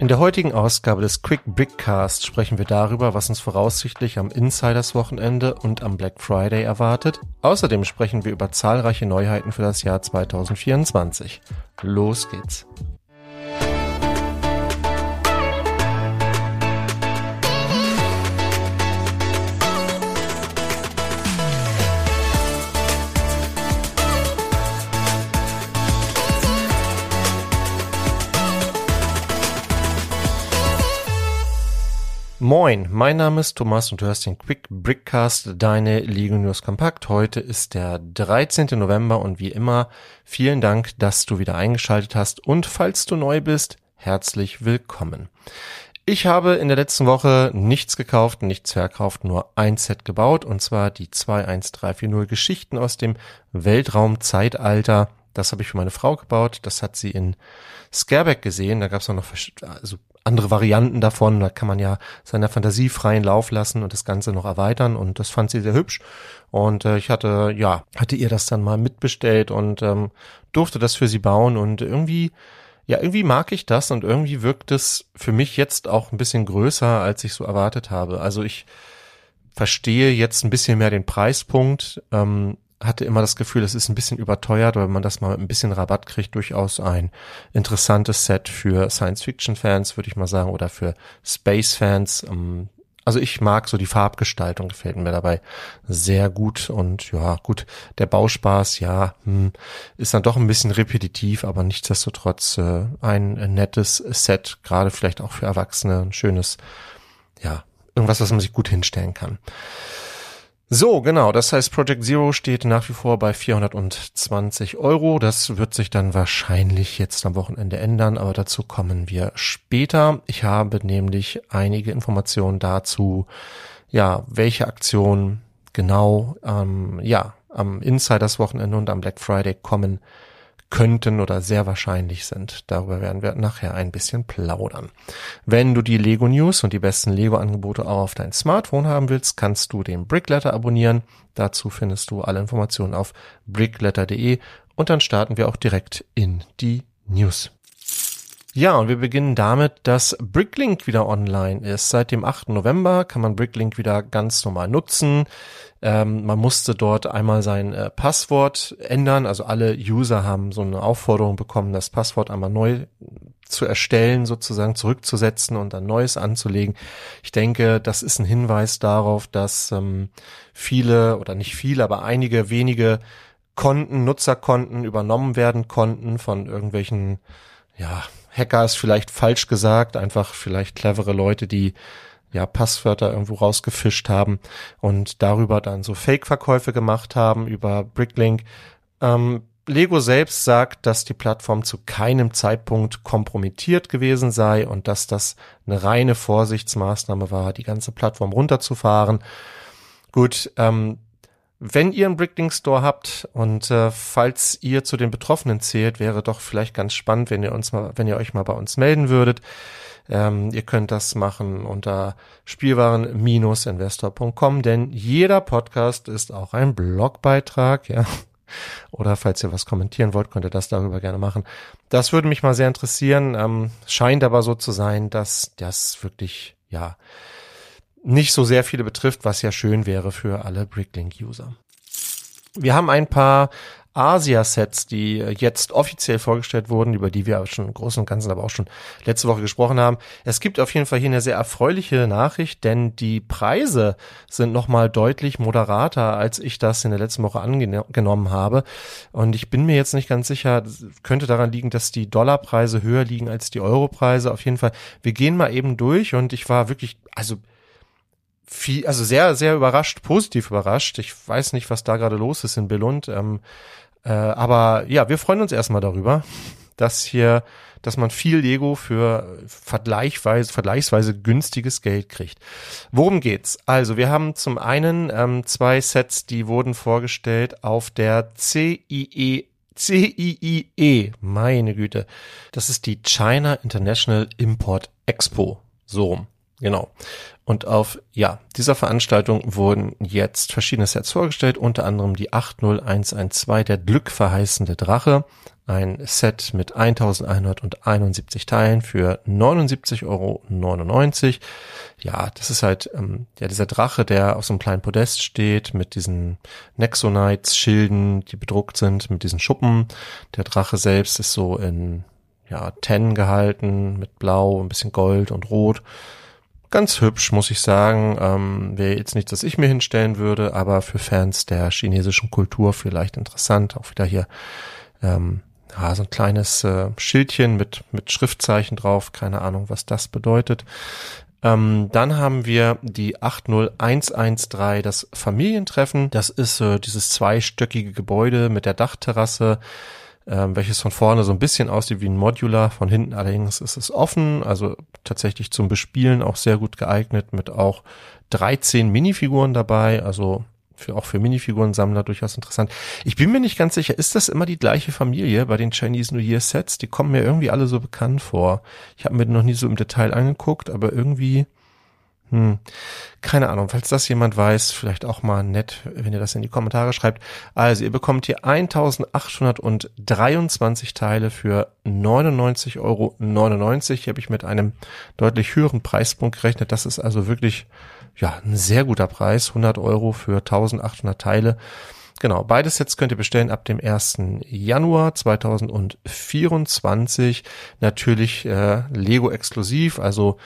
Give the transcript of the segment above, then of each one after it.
In der heutigen Ausgabe des Quick Brickcast sprechen wir darüber, was uns voraussichtlich am Insiders Wochenende und am Black Friday erwartet. Außerdem sprechen wir über zahlreiche Neuheiten für das Jahr 2024. Los geht's. Moin, mein Name ist Thomas und du hörst den Quick Brickcast, deine Lego News Kompakt. Heute ist der 13. November und wie immer vielen Dank, dass du wieder eingeschaltet hast und falls du neu bist, herzlich willkommen. Ich habe in der letzten Woche nichts gekauft, nichts verkauft, nur ein Set gebaut und zwar die 21340 Geschichten aus dem Weltraumzeitalter. Das habe ich für meine Frau gebaut. Das hat sie in Scareback gesehen. Da gab es auch noch also andere Varianten davon. Da kann man ja seiner Fantasie freien Lauf lassen und das Ganze noch erweitern. Und das fand sie sehr hübsch. Und äh, ich hatte, ja, hatte ihr das dann mal mitbestellt und ähm, durfte das für sie bauen. Und irgendwie, ja, irgendwie mag ich das und irgendwie wirkt es für mich jetzt auch ein bisschen größer, als ich so erwartet habe. Also ich verstehe jetzt ein bisschen mehr den Preispunkt. Ähm, hatte immer das Gefühl, es ist ein bisschen überteuert, weil man das mal mit ein bisschen Rabatt kriegt, durchaus ein interessantes Set für Science-Fiction-Fans, würde ich mal sagen, oder für Space-Fans. Ähm, also ich mag so die Farbgestaltung, gefällt mir dabei sehr gut und ja, gut, der Bauspaß, ja, hm, ist dann doch ein bisschen repetitiv, aber nichtsdestotrotz äh, ein nettes Set, gerade vielleicht auch für Erwachsene, ein schönes, ja, irgendwas, was man sich gut hinstellen kann. So, genau. Das heißt, Project Zero steht nach wie vor bei 420 Euro. Das wird sich dann wahrscheinlich jetzt am Wochenende ändern, aber dazu kommen wir später. Ich habe nämlich einige Informationen dazu, ja, welche Aktionen genau, ähm, ja, am Insiders Wochenende und am Black Friday kommen könnten oder sehr wahrscheinlich sind. Darüber werden wir nachher ein bisschen plaudern. Wenn du die Lego News und die besten Lego Angebote auch auf dein Smartphone haben willst, kannst du den Brickletter abonnieren. Dazu findest du alle Informationen auf brickletter.de und dann starten wir auch direkt in die News. Ja, und wir beginnen damit, dass Bricklink wieder online ist. Seit dem 8. November kann man Bricklink wieder ganz normal nutzen. Ähm, man musste dort einmal sein äh, Passwort ändern. Also alle User haben so eine Aufforderung bekommen, das Passwort einmal neu zu erstellen, sozusagen zurückzusetzen und ein neues anzulegen. Ich denke, das ist ein Hinweis darauf, dass ähm, viele oder nicht viele, aber einige wenige Konten, Nutzerkonten übernommen werden konnten von irgendwelchen, ja, Hacker ist vielleicht falsch gesagt, einfach vielleicht clevere Leute, die ja Passwörter irgendwo rausgefischt haben und darüber dann so Fake-Verkäufe gemacht haben über Bricklink. Ähm, Lego selbst sagt, dass die Plattform zu keinem Zeitpunkt kompromittiert gewesen sei und dass das eine reine Vorsichtsmaßnahme war, die ganze Plattform runterzufahren. Gut, ähm, wenn ihr einen Bricklink Store habt und äh, falls ihr zu den Betroffenen zählt, wäre doch vielleicht ganz spannend, wenn ihr uns mal, wenn ihr euch mal bei uns melden würdet. Ähm, ihr könnt das machen unter Spielwaren-investor.com, denn jeder Podcast ist auch ein Blogbeitrag, ja. Oder falls ihr was kommentieren wollt, könnt ihr das darüber gerne machen. Das würde mich mal sehr interessieren. Ähm, scheint aber so zu sein, dass das wirklich, ja, nicht so sehr viele betrifft, was ja schön wäre für alle Bricklink-User. Wir haben ein paar Asia-Sets, die jetzt offiziell vorgestellt wurden, über die wir schon im Großen und Ganzen aber auch schon letzte Woche gesprochen haben. Es gibt auf jeden Fall hier eine sehr erfreuliche Nachricht, denn die Preise sind nochmal deutlich moderater, als ich das in der letzten Woche angenommen habe. Und ich bin mir jetzt nicht ganz sicher, könnte daran liegen, dass die Dollarpreise höher liegen als die Europreise. Auf jeden Fall, wir gehen mal eben durch und ich war wirklich, also viel, also sehr, sehr überrascht, positiv überrascht. Ich weiß nicht, was da gerade los ist in Billund. Ähm, äh, aber ja, wir freuen uns erstmal darüber, dass hier, dass man viel Lego für vergleichsweise, vergleichsweise günstiges Geld kriegt. Worum geht's? Also, wir haben zum einen ähm, zwei Sets, die wurden vorgestellt auf der CIE CIIE, meine Güte. Das ist die China International Import Expo. So rum. Genau. Und auf, ja, dieser Veranstaltung wurden jetzt verschiedene Sets vorgestellt, unter anderem die 80112, der glückverheißende Drache, ein Set mit 1171 Teilen für 79,99 Euro. Ja, das ist halt, ähm, ja, dieser Drache, der auf so einem kleinen Podest steht, mit diesen Nexonites-Schilden, die bedruckt sind, mit diesen Schuppen. Der Drache selbst ist so in, ja, Ten gehalten, mit Blau, ein bisschen Gold und Rot ganz hübsch, muss ich sagen. Ähm, Wäre jetzt nichts, das ich mir hinstellen würde, aber für Fans der chinesischen Kultur vielleicht interessant. Auch wieder hier ähm, ja, so ein kleines äh, Schildchen mit, mit Schriftzeichen drauf. Keine Ahnung, was das bedeutet. Ähm, dann haben wir die 80113, das Familientreffen. Das ist äh, dieses zweistöckige Gebäude mit der Dachterrasse ähm, welches von vorne so ein bisschen aussieht wie ein Modular, von hinten allerdings ist es offen, also tatsächlich zum Bespielen auch sehr gut geeignet, mit auch 13 Minifiguren dabei, also für, auch für Minifiguren-Sammler durchaus interessant. Ich bin mir nicht ganz sicher, ist das immer die gleiche Familie bei den Chinese New Year Sets? Die kommen mir irgendwie alle so bekannt vor. Ich habe mir noch nie so im Detail angeguckt, aber irgendwie hm, keine Ahnung, falls das jemand weiß, vielleicht auch mal nett, wenn ihr das in die Kommentare schreibt. Also ihr bekommt hier 1823 Teile für 99,99 Euro. Hier habe ich mit einem deutlich höheren Preispunkt gerechnet. Das ist also wirklich, ja, ein sehr guter Preis. 100 Euro für 1800 Teile. Genau, beide Sets könnt ihr bestellen ab dem 1. Januar 2024. Natürlich äh, Lego exklusiv, also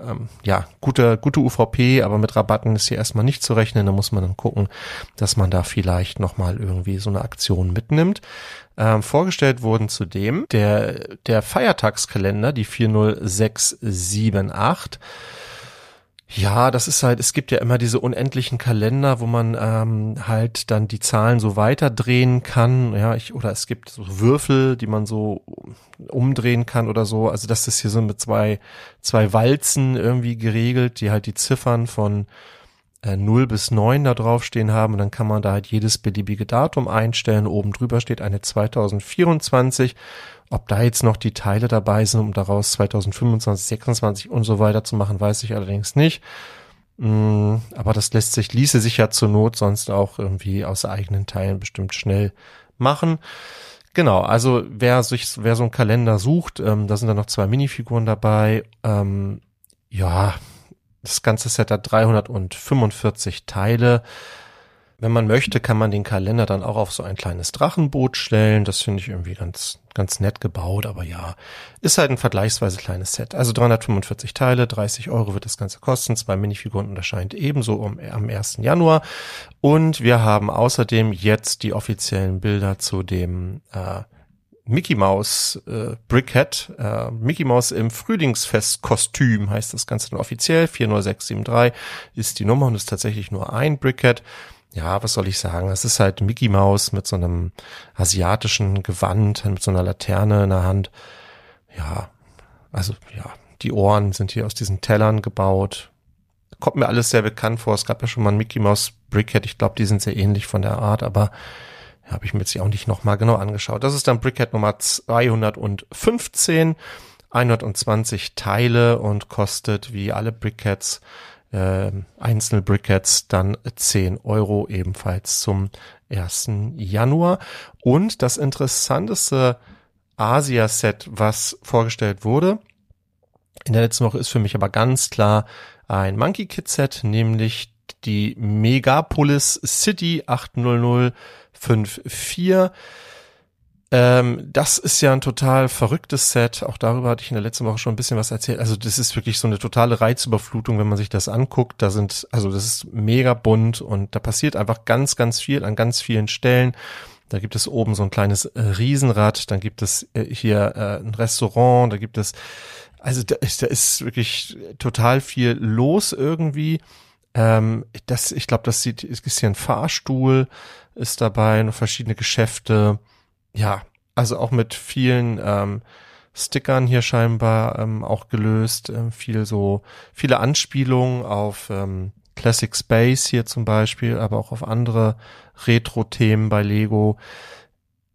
ähm, ja, gute, gute UVP, aber mit Rabatten ist hier erstmal nicht zu rechnen. Da muss man dann gucken, dass man da vielleicht nochmal irgendwie so eine Aktion mitnimmt. Ähm, vorgestellt wurden zudem der, der Feiertagskalender, die 40678. Ja, das ist halt, es gibt ja immer diese unendlichen Kalender, wo man ähm, halt dann die Zahlen so weiterdrehen kann, ja, ich, oder es gibt so Würfel, die man so umdrehen kann oder so. Also das ist hier so mit zwei, zwei Walzen irgendwie geregelt, die halt die Ziffern von äh, 0 bis 9 da draufstehen haben und dann kann man da halt jedes beliebige Datum einstellen. Oben drüber steht eine 2024 ob da jetzt noch die Teile dabei sind, um daraus 2025, 26 und so weiter zu machen, weiß ich allerdings nicht. Mm, aber das lässt sich, ließe sich ja zur Not sonst auch irgendwie aus eigenen Teilen bestimmt schnell machen. Genau, also wer sich, wer so einen Kalender sucht, ähm, da sind dann noch zwei Minifiguren dabei. Ähm, ja, das ganze Set hat 345 Teile. Wenn man möchte, kann man den Kalender dann auch auf so ein kleines Drachenboot stellen. Das finde ich irgendwie ganz, ganz nett gebaut, aber ja, ist halt ein vergleichsweise kleines Set. Also 345 Teile, 30 Euro wird das Ganze kosten. Zwei Minifiguren und erscheint ebenso um, am 1. Januar. Und wir haben außerdem jetzt die offiziellen Bilder zu dem äh, Mickey Mouse äh, Brickhead. Äh, Mickey Mouse im Frühlingsfestkostüm heißt das Ganze dann offiziell. 40673 ist die Nummer und ist tatsächlich nur ein Brickhead ja, was soll ich sagen? Es ist halt Mickey Mouse mit so einem asiatischen Gewand, mit so einer Laterne in der Hand. Ja, also ja, die Ohren sind hier aus diesen Tellern gebaut. Kommt mir alles sehr bekannt vor. Es gab ja schon mal ein Mickey Mouse Brickhead. Ich glaube, die sind sehr ähnlich von der Art, aber ja, habe ich mir jetzt auch nicht nochmal genau angeschaut. Das ist dann Brickhead Nummer 215, 120 Teile und kostet wie alle Brickheads einzelne Brickets dann 10 Euro ebenfalls zum 1. Januar. Und das interessanteste Asia-Set, was vorgestellt wurde, in der letzten Woche ist für mich aber ganz klar ein Monkey Kit Set, nämlich die Megapolis City 80054. Ähm, das ist ja ein total verrücktes Set. Auch darüber hatte ich in der letzten Woche schon ein bisschen was erzählt. Also das ist wirklich so eine totale Reizüberflutung, wenn man sich das anguckt. Da sind, also das ist mega bunt und da passiert einfach ganz, ganz viel an ganz vielen Stellen. Da gibt es oben so ein kleines äh, Riesenrad, dann gibt es äh, hier äh, ein Restaurant, da gibt es, also da ist, da ist wirklich total viel los irgendwie. Ähm, das, ich glaube, das sieht, ist hier ein Fahrstuhl, ist dabei, noch verschiedene Geschäfte ja, also auch mit vielen ähm, Stickern hier scheinbar ähm, auch gelöst, ähm, viel so, viele Anspielungen auf ähm, Classic Space hier zum Beispiel, aber auch auf andere Retro-Themen bei Lego.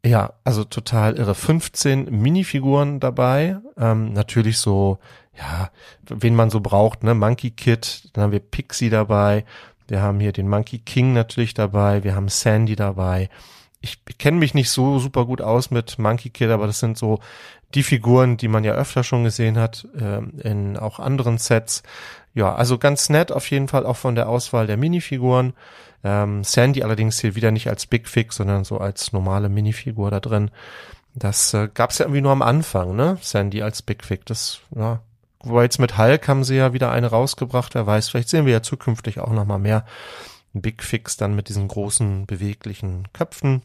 Ja, also total irre. 15 Minifiguren dabei. Ähm, natürlich so, ja, wen man so braucht, ne? Monkey Kid, dann haben wir Pixie dabei. Wir haben hier den Monkey King natürlich dabei. Wir haben Sandy dabei ich kenne mich nicht so super gut aus mit Monkey Kid, aber das sind so die Figuren, die man ja öfter schon gesehen hat, äh, in auch anderen Sets. Ja, also ganz nett auf jeden Fall auch von der Auswahl der Minifiguren. Ähm, Sandy allerdings hier wieder nicht als Big Fix, sondern so als normale Minifigur da drin. Das äh, gab es ja irgendwie nur am Anfang, ne? Sandy als Big Fix. Das, ja. Wobei jetzt mit Hulk haben sie ja wieder eine rausgebracht, wer weiß, vielleicht sehen wir ja zukünftig auch nochmal mehr Big Fix dann mit diesen großen beweglichen Köpfen.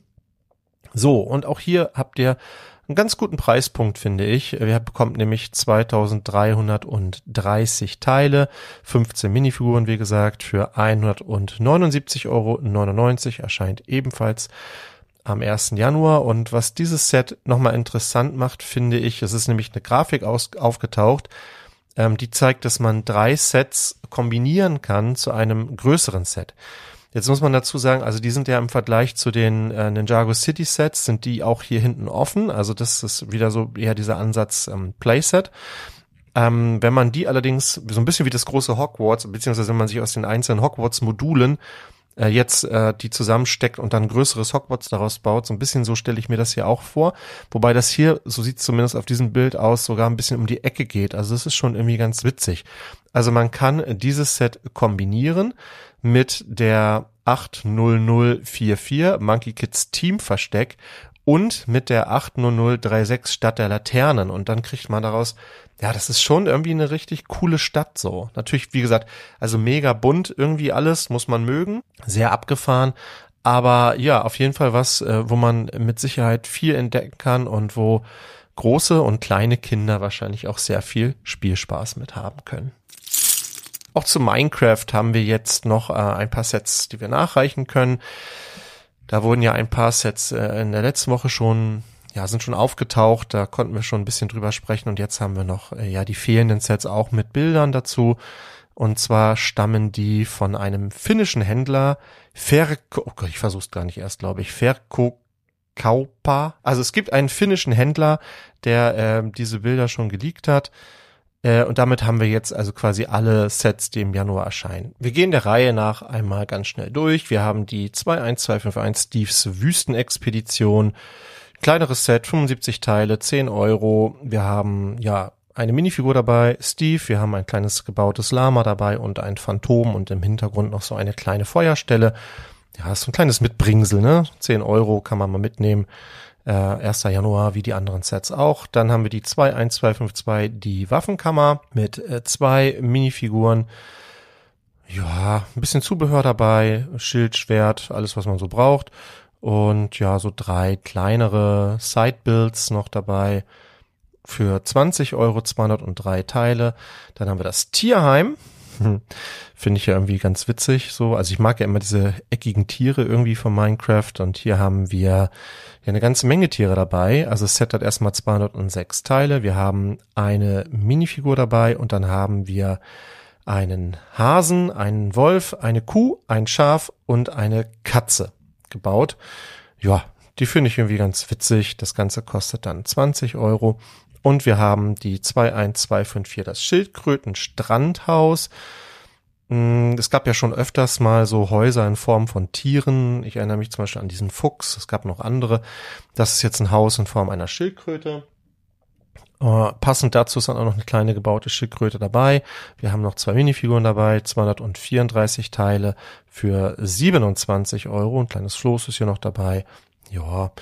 So, und auch hier habt ihr einen ganz guten Preispunkt, finde ich. Ihr bekommt nämlich 2330 Teile, 15 Minifiguren, wie gesagt, für 179,99 Euro. Erscheint ebenfalls am 1. Januar. Und was dieses Set nochmal interessant macht, finde ich, es ist nämlich eine Grafik aus, aufgetaucht, ähm, die zeigt, dass man drei Sets kombinieren kann zu einem größeren Set. Jetzt muss man dazu sagen, also die sind ja im Vergleich zu den äh, Ninjago City Sets, sind die auch hier hinten offen. Also das ist wieder so eher dieser Ansatz ähm, Playset. Ähm, wenn man die allerdings so ein bisschen wie das große Hogwarts, beziehungsweise wenn man sich aus den einzelnen Hogwarts-Modulen äh, jetzt äh, die zusammensteckt und dann größeres Hogwarts daraus baut, so ein bisschen so stelle ich mir das hier auch vor. Wobei das hier, so sieht es zumindest auf diesem Bild aus, sogar ein bisschen um die Ecke geht. Also das ist schon irgendwie ganz witzig. Also man kann dieses Set kombinieren mit der 80044 Monkey Kids Team Versteck und mit der 80036 statt der Laternen. Und dann kriegt man daraus, ja, das ist schon irgendwie eine richtig coole Stadt so. Natürlich, wie gesagt, also mega bunt irgendwie alles, muss man mögen. Sehr abgefahren. Aber ja, auf jeden Fall was, äh, wo man mit Sicherheit viel entdecken kann und wo große und kleine Kinder wahrscheinlich auch sehr viel Spielspaß mit haben können. Auch zu Minecraft haben wir jetzt noch äh, ein paar Sets, die wir nachreichen können. Da wurden ja ein paar Sets äh, in der letzten Woche schon, ja, sind schon aufgetaucht. Da konnten wir schon ein bisschen drüber sprechen. Und jetzt haben wir noch, äh, ja, die fehlenden Sets auch mit Bildern dazu. Und zwar stammen die von einem finnischen Händler, Ferko, oh Gott, ich versuch's gar nicht erst, glaube ich, Ferko Kaupa. Also es gibt einen finnischen Händler, der äh, diese Bilder schon geleakt hat. Äh, und damit haben wir jetzt also quasi alle Sets, die im Januar erscheinen. Wir gehen der Reihe nach einmal ganz schnell durch. Wir haben die 21251 Steves Wüstenexpedition. Kleineres Set, 75 Teile, 10 Euro. Wir haben, ja, eine Minifigur dabei, Steve, wir haben ein kleines gebautes Lama dabei und ein Phantom und im Hintergrund noch so eine kleine Feuerstelle. Ja, ist so ein kleines Mitbringsel, ne? 10 Euro kann man mal mitnehmen äh, 1. Januar wie die anderen Sets auch. Dann haben wir die 21252, die Waffenkammer mit äh, zwei Minifiguren. Ja, ein bisschen Zubehör dabei, Schild, Schwert, alles was man so braucht. Und ja, so drei kleinere Sidebuilds noch dabei für 20 Euro 203 Teile. Dann haben wir das Tierheim hm. Finde ich ja irgendwie ganz witzig so. Also ich mag ja immer diese eckigen Tiere irgendwie von Minecraft und hier haben wir ja eine ganze Menge Tiere dabei. Also das Set hat erstmal 206 Teile. Wir haben eine Minifigur dabei und dann haben wir einen Hasen, einen Wolf, eine Kuh, ein Schaf und eine Katze gebaut. Ja, die finde ich irgendwie ganz witzig. Das Ganze kostet dann 20 Euro. Und wir haben die 21254, das Schildkröten-Strandhaus. Mm, es gab ja schon öfters mal so Häuser in Form von Tieren. Ich erinnere mich zum Beispiel an diesen Fuchs. Es gab noch andere. Das ist jetzt ein Haus in Form einer Schildkröte. Uh, passend dazu ist dann auch noch eine kleine gebaute Schildkröte dabei. Wir haben noch zwei Minifiguren dabei, 234 Teile für 27 Euro. Ein kleines Floß ist hier noch dabei. Ja,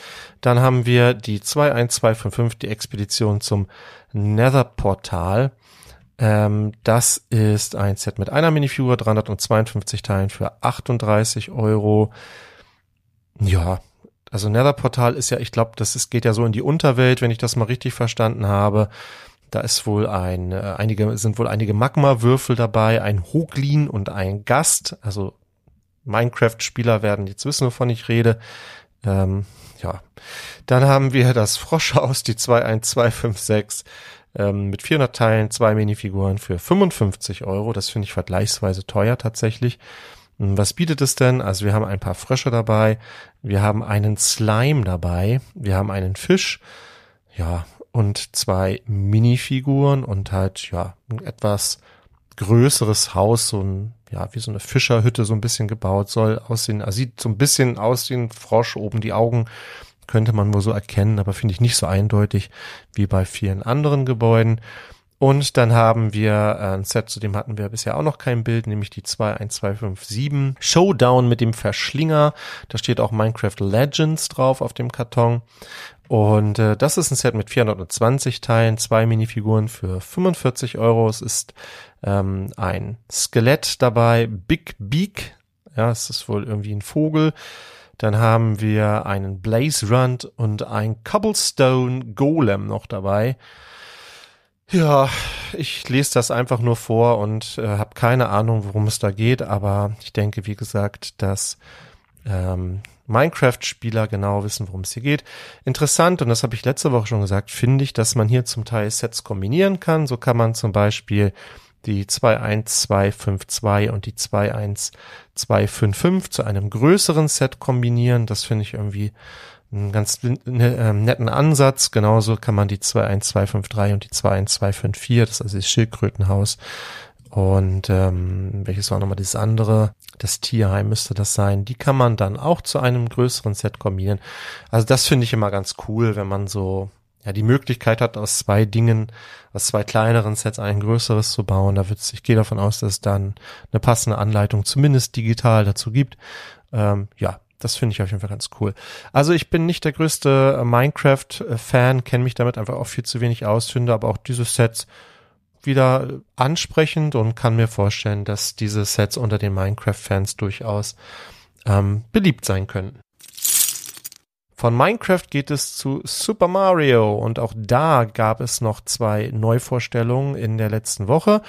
dann haben wir die 21255, die Expedition zum Nether-Portal. Ähm, das ist ein Set mit einer Minifigur, 352 Teilen für 38 Euro. Ja, also Nether-Portal ist ja, ich glaube, das ist, geht ja so in die Unterwelt, wenn ich das mal richtig verstanden habe. Da ist wohl ein, äh, einige, sind wohl einige Magma-Würfel dabei, ein Hoglin und ein Gast. Also Minecraft-Spieler werden jetzt wissen, wovon ich rede. Ähm, ja. Dann haben wir das Froschhaus, die 21256 ähm, mit 400 Teilen, zwei Minifiguren für 55 Euro. Das finde ich vergleichsweise teuer tatsächlich. Hm, was bietet es denn? Also wir haben ein paar Frösche dabei, wir haben einen Slime dabei, wir haben einen Fisch, ja, und zwei Minifiguren und halt, ja, ein etwas größeres Haus, so ein ja, wie so eine Fischerhütte so ein bisschen gebaut, soll aussehen, also sieht so ein bisschen aus wie ein Frosch, oben die Augen könnte man wohl so erkennen, aber finde ich nicht so eindeutig wie bei vielen anderen Gebäuden. Und dann haben wir äh, ein Set, zu dem hatten wir bisher auch noch kein Bild, nämlich die 21257 Showdown mit dem Verschlinger. Da steht auch Minecraft Legends drauf auf dem Karton. Und äh, das ist ein Set mit 420 Teilen, zwei Minifiguren für 45 Euro. Es ist ähm, ein Skelett dabei, Big Beak. Ja, es ist wohl irgendwie ein Vogel. Dann haben wir einen Blaze Rund und ein Cobblestone Golem noch dabei. Ja, ich lese das einfach nur vor und äh, habe keine Ahnung, worum es da geht, aber ich denke, wie gesagt, dass ähm, Minecraft-Spieler genau wissen, worum es hier geht. Interessant, und das habe ich letzte Woche schon gesagt, finde ich, dass man hier zum Teil Sets kombinieren kann. So kann man zum Beispiel die 21252 und die 21255 zu einem größeren Set kombinieren. Das finde ich irgendwie einen ganz ne, äh, netten Ansatz. Genauso kann man die 21253 und die 21254, das ist also das Schildkrötenhaus, und ähm, welches war nochmal das andere? Das Tierheim müsste das sein. Die kann man dann auch zu einem größeren Set kombinieren. Also das finde ich immer ganz cool, wenn man so ja die Möglichkeit hat, aus zwei Dingen, aus zwei kleineren Sets ein größeres zu bauen. Da wird ich gehe davon aus, dass es dann eine passende Anleitung zumindest digital dazu gibt. Ähm, ja, das finde ich auf jeden Fall ganz cool. Also ich bin nicht der größte Minecraft-Fan, kenne mich damit einfach auch viel zu wenig aus, finde aber auch diese Sets wieder ansprechend und kann mir vorstellen, dass diese Sets unter den Minecraft-Fans durchaus ähm, beliebt sein können. Von Minecraft geht es zu Super Mario und auch da gab es noch zwei Neuvorstellungen in der letzten Woche,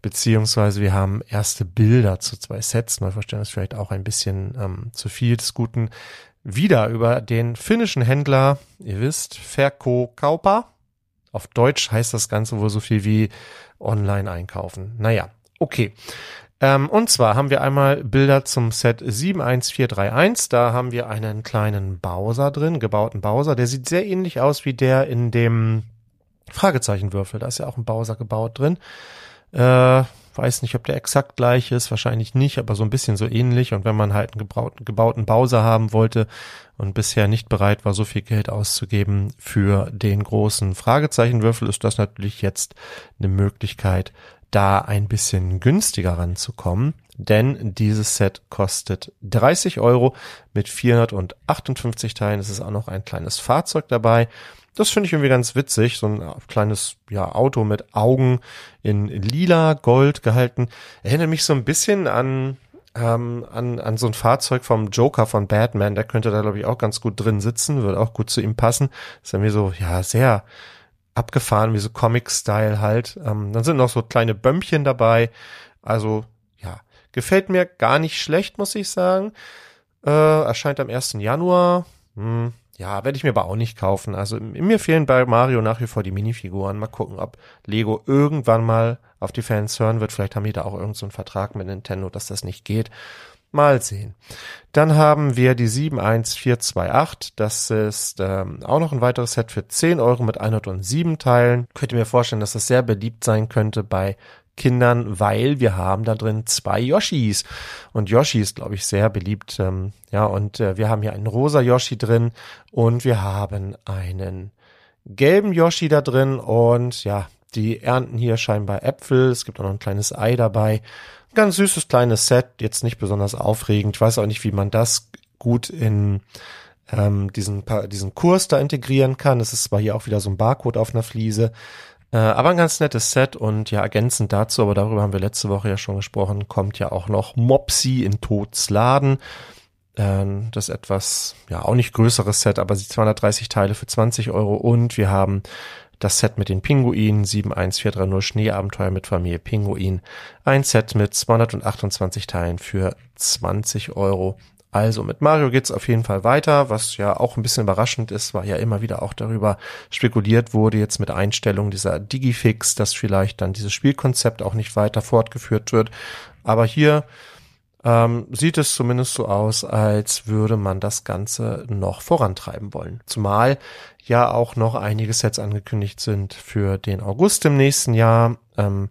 beziehungsweise wir haben erste Bilder zu zwei Sets. Neuvorstellung ist vielleicht auch ein bisschen ähm, zu viel des Guten. Wieder über den finnischen Händler, ihr wisst, Verkokaupa. Auf Deutsch heißt das Ganze wohl so viel wie online einkaufen. Naja, okay. Ähm, und zwar haben wir einmal Bilder zum Set 71431. Da haben wir einen kleinen Bowser drin, gebauten Bowser. Der sieht sehr ähnlich aus wie der in dem Fragezeichenwürfel. Da ist ja auch ein Bowser gebaut drin. Äh, weiß nicht, ob der exakt gleich ist, wahrscheinlich nicht, aber so ein bisschen so ähnlich. Und wenn man halt einen gebauten, gebauten Bowser haben wollte und bisher nicht bereit war, so viel Geld auszugeben für den großen Fragezeichenwürfel, ist das natürlich jetzt eine Möglichkeit, da ein bisschen günstiger ranzukommen, denn dieses Set kostet 30 Euro mit 458 Teilen. Es ist auch noch ein kleines Fahrzeug dabei. Das finde ich irgendwie ganz witzig, so ein kleines ja, Auto mit Augen in lila Gold gehalten. Erinnert mich so ein bisschen an ähm, an, an so ein Fahrzeug vom Joker von Batman. Der könnte da glaube ich auch ganz gut drin sitzen, würde auch gut zu ihm passen. ist irgendwie so ja sehr abgefahren, wie so Comic-Style halt. Ähm, dann sind noch so kleine Bömmchen dabei. Also, ja, gefällt mir gar nicht schlecht, muss ich sagen. Äh, erscheint am 1. Januar. Hm, ja, werde ich mir aber auch nicht kaufen. Also mir fehlen bei Mario nach wie vor die Minifiguren. Mal gucken, ob Lego irgendwann mal auf die Fans hören wird. Vielleicht haben die da auch irgendeinen so Vertrag mit Nintendo, dass das nicht geht. Mal sehen. Dann haben wir die 71428. Das ist ähm, auch noch ein weiteres Set für 10 Euro mit 107 Teilen. Könnt ihr mir vorstellen, dass das sehr beliebt sein könnte bei Kindern, weil wir haben da drin zwei Yoshis. Und Yoshi ist, glaube ich, sehr beliebt. Ähm, ja, und äh, wir haben hier einen rosa Yoshi drin und wir haben einen gelben Yoshi da drin und ja, die ernten hier scheinbar Äpfel. Es gibt auch noch ein kleines Ei dabei. Ganz süßes kleines Set, jetzt nicht besonders aufregend. Ich weiß auch nicht, wie man das gut in ähm, diesen, diesen Kurs da integrieren kann. Es ist zwar hier auch wieder so ein Barcode auf einer Fliese, äh, aber ein ganz nettes Set und ja, ergänzend dazu, aber darüber haben wir letzte Woche ja schon gesprochen, kommt ja auch noch Mopsy in Todsladen. Ähm, das etwas, ja, auch nicht größeres Set, aber 230 Teile für 20 Euro und wir haben das Set mit den Pinguinen 71430 Schneeabenteuer mit Familie Pinguin, ein Set mit 228 Teilen für 20 Euro. Also mit Mario geht's auf jeden Fall weiter, was ja auch ein bisschen überraschend ist, weil ja immer wieder auch darüber spekuliert wurde, jetzt mit Einstellung dieser Digifix, dass vielleicht dann dieses Spielkonzept auch nicht weiter fortgeführt wird. Aber hier ähm, sieht es zumindest so aus, als würde man das Ganze noch vorantreiben wollen. Zumal ja auch noch einige Sets angekündigt sind für den August im nächsten Jahr. Ähm,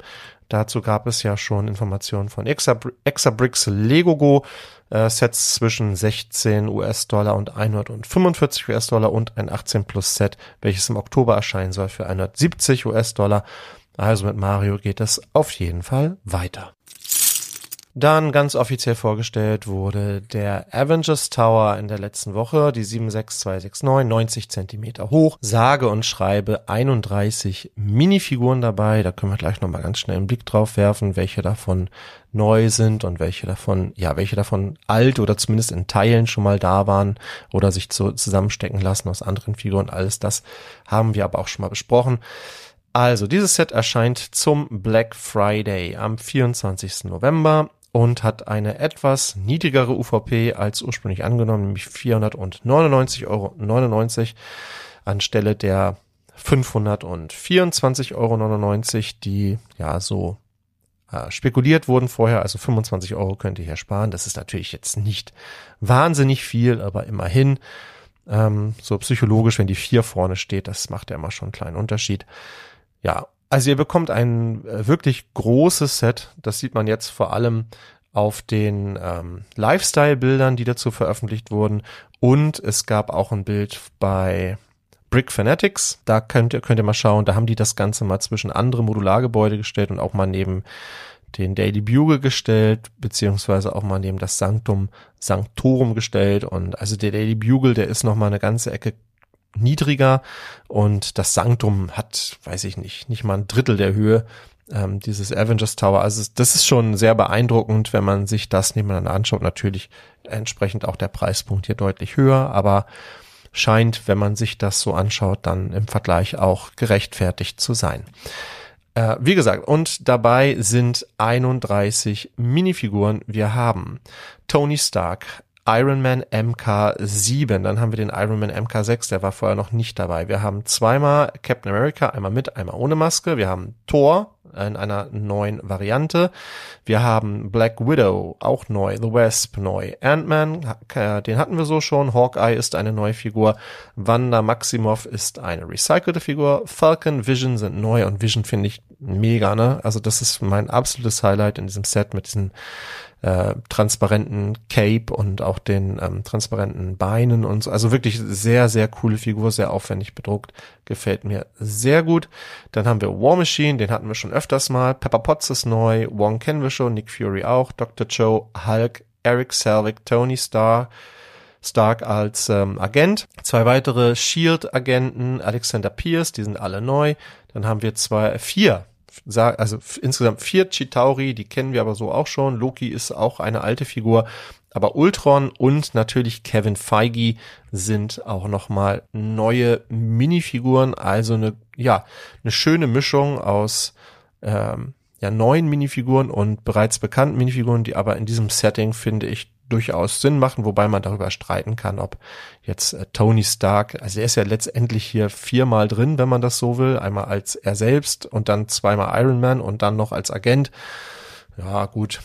dazu gab es ja schon Informationen von Exabricks Legogo. Äh, Sets zwischen 16 US-Dollar und 145 US-Dollar und ein 18 Plus Set, welches im Oktober erscheinen soll für 170 US-Dollar. Also mit Mario geht es auf jeden Fall weiter. Dann ganz offiziell vorgestellt wurde der Avengers Tower in der letzten Woche, die 76269, 90 Zentimeter hoch, sage und schreibe 31 Minifiguren dabei. Da können wir gleich nochmal ganz schnell einen Blick drauf werfen, welche davon neu sind und welche davon, ja, welche davon alt oder zumindest in Teilen schon mal da waren oder sich zu, zusammenstecken lassen aus anderen Figuren. Alles das haben wir aber auch schon mal besprochen. Also, dieses Set erscheint zum Black Friday am 24. November und hat eine etwas niedrigere UVP als ursprünglich angenommen, nämlich 499,99 Euro anstelle der 524,99 Euro, die ja so äh, spekuliert wurden vorher. Also 25 Euro könnt ihr hier sparen. Das ist natürlich jetzt nicht wahnsinnig viel, aber immerhin ähm, so psychologisch, wenn die 4 vorne steht, das macht ja immer schon einen kleinen Unterschied. Ja, also ihr bekommt ein äh, wirklich großes Set. Das sieht man jetzt vor allem auf den ähm, Lifestyle-Bildern, die dazu veröffentlicht wurden. Und es gab auch ein Bild bei Brick Fanatics. Da könnt ihr, könnt ihr mal schauen. Da haben die das Ganze mal zwischen andere Modulargebäude gestellt und auch mal neben den Daily Bugle gestellt, beziehungsweise auch mal neben das Sanctum Sanctorum gestellt. Und also der Daily Bugle, der ist noch mal eine ganze Ecke niedriger und das Sanctum hat, weiß ich nicht, nicht mal ein Drittel der Höhe ähm, dieses Avengers Tower. Also das ist schon sehr beeindruckend, wenn man sich das nebeneinander anschaut. Natürlich entsprechend auch der Preispunkt hier deutlich höher, aber scheint, wenn man sich das so anschaut, dann im Vergleich auch gerechtfertigt zu sein. Äh, wie gesagt, und dabei sind 31 Minifiguren. Wir haben Tony Stark, Iron Man MK7, dann haben wir den Iron Man MK6, der war vorher noch nicht dabei. Wir haben zweimal Captain America, einmal mit, einmal ohne Maske. Wir haben Thor in einer neuen Variante. Wir haben Black Widow, auch neu, The Wasp neu, Ant-Man, den hatten wir so schon, Hawkeye ist eine neue Figur, Wanda Maximoff ist eine recycelte Figur, Falcon, Vision sind neu und Vision finde ich mega, ne? Also das ist mein absolutes Highlight in diesem Set mit diesen äh, transparenten Cape und auch den ähm, transparenten Beinen und so. Also wirklich sehr, sehr coole Figur, sehr aufwendig bedruckt. Gefällt mir sehr gut. Dann haben wir War Machine, den hatten wir schon öfters mal. Pepper Potts ist neu, Wong kennen wir schon, Nick Fury auch, Dr. Joe, Hulk, Eric Selvig, Tony Starr, Stark als ähm, Agent. Zwei weitere Shield-Agenten, Alexander Pierce, die sind alle neu. Dann haben wir zwei, vier also insgesamt vier Chitauri, die kennen wir aber so auch schon. Loki ist auch eine alte Figur, aber Ultron und natürlich Kevin Feige sind auch nochmal neue Minifiguren, also eine ja eine schöne Mischung aus ähm, ja neuen Minifiguren und bereits bekannten Minifiguren, die aber in diesem Setting finde ich durchaus Sinn machen, wobei man darüber streiten kann, ob jetzt äh, Tony Stark, also er ist ja letztendlich hier viermal drin, wenn man das so will, einmal als er selbst und dann zweimal Iron Man und dann noch als Agent. Ja, gut,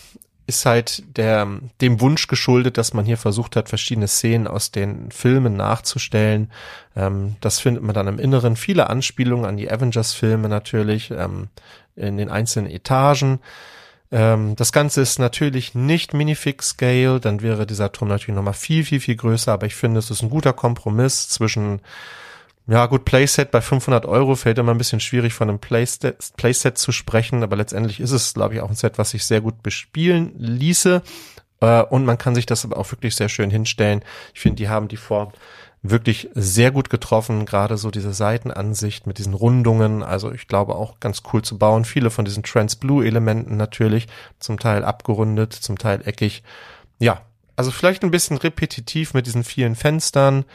ist halt der, dem Wunsch geschuldet, dass man hier versucht hat, verschiedene Szenen aus den Filmen nachzustellen. Ähm, das findet man dann im Inneren. Viele Anspielungen an die Avengers-Filme natürlich, ähm, in den einzelnen Etagen. Ähm, das Ganze ist natürlich nicht Minifix Scale, dann wäre dieser Turm natürlich nochmal viel, viel, viel größer, aber ich finde, es ist ein guter Kompromiss zwischen ja, gut, Playset bei 500 Euro fällt immer ein bisschen schwierig von einem Playset, Playset zu sprechen, aber letztendlich ist es, glaube ich, auch ein Set, was sich sehr gut bespielen ließe. Äh, und man kann sich das aber auch wirklich sehr schön hinstellen. Ich finde, die haben die Form wirklich sehr gut getroffen, gerade so diese Seitenansicht mit diesen Rundungen, also ich glaube auch ganz cool zu bauen. Viele von diesen Trans Blue Elementen natürlich, zum Teil abgerundet, zum Teil eckig. Ja, also vielleicht ein bisschen repetitiv mit diesen vielen Fenstern,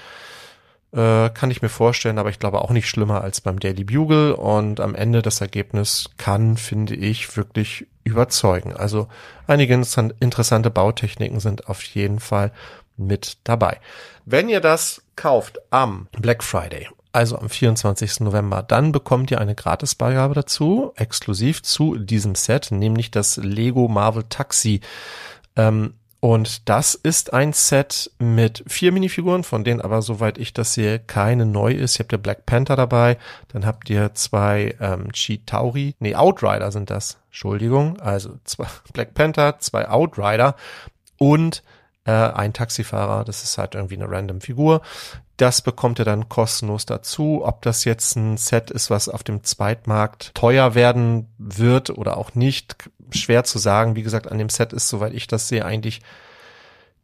äh, kann ich mir vorstellen, aber ich glaube auch nicht schlimmer als beim Daily Bugle und am Ende das Ergebnis kann, finde ich, wirklich überzeugen. Also einige interessante Bautechniken sind auf jeden Fall mit dabei. Wenn ihr das kauft am Black Friday, also am 24. November, dann bekommt ihr eine Gratisbeigabe dazu, exklusiv zu diesem Set, nämlich das Lego Marvel Taxi. Ähm, und das ist ein Set mit vier Minifiguren, von denen aber, soweit ich das sehe, keine neu ist. Ihr habt ja Black Panther dabei, dann habt ihr zwei ähm, Chitauri, nee, Outrider sind das, Entschuldigung, also zwei Black Panther, zwei Outrider und äh, ein Taxifahrer, das ist halt irgendwie eine random Figur. Das bekommt ihr dann kostenlos dazu. Ob das jetzt ein Set ist, was auf dem Zweitmarkt teuer werden wird oder auch nicht, schwer zu sagen. Wie gesagt, an dem Set ist, soweit ich das sehe, eigentlich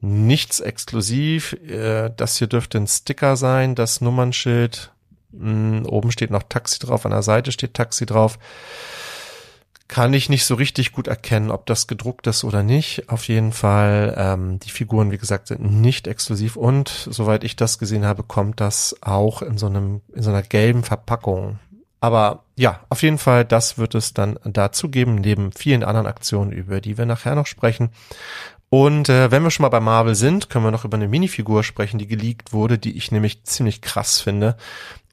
nichts exklusiv. Äh, das hier dürfte ein Sticker sein, das Nummernschild. Hm, oben steht noch Taxi drauf, an der Seite steht Taxi drauf kann ich nicht so richtig gut erkennen, ob das gedruckt ist oder nicht. Auf jeden Fall, ähm, die Figuren, wie gesagt, sind nicht exklusiv und soweit ich das gesehen habe, kommt das auch in so einem, in so einer gelben Verpackung. Aber ja, auf jeden Fall, das wird es dann dazu geben, neben vielen anderen Aktionen, über die wir nachher noch sprechen. Und äh, wenn wir schon mal bei Marvel sind, können wir noch über eine Minifigur sprechen, die geleakt wurde, die ich nämlich ziemlich krass finde.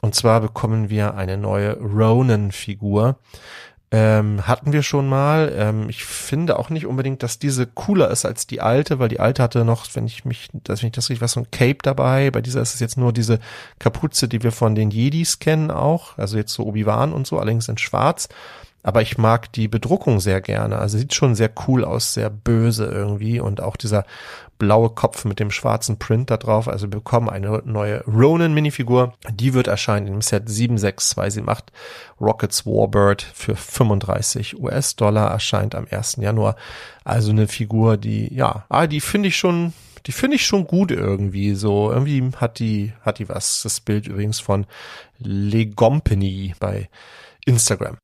Und zwar bekommen wir eine neue Ronan-Figur. Ähm, hatten wir schon mal. Ähm, ich finde auch nicht unbedingt, dass diese cooler ist als die alte, weil die alte hatte noch, wenn ich mich, dass wenn ich das richtig was so ein Cape dabei. Bei dieser ist es jetzt nur diese Kapuze, die wir von den Jedis kennen auch. Also jetzt so Obi-Wan und so, allerdings in schwarz. Aber ich mag die Bedruckung sehr gerne. Also sieht schon sehr cool aus, sehr böse irgendwie und auch dieser blaue Kopf mit dem schwarzen Print da drauf. Also wir bekommen eine neue Ronin Minifigur. Die wird erscheinen im Set 76278 Rockets Warbird für 35 US-Dollar erscheint am 1. Januar. Also eine Figur, die, ja, ah, die finde ich schon, die finde ich schon gut irgendwie. So, irgendwie hat die, hat die was. Das Bild übrigens von Legompany bei Instagram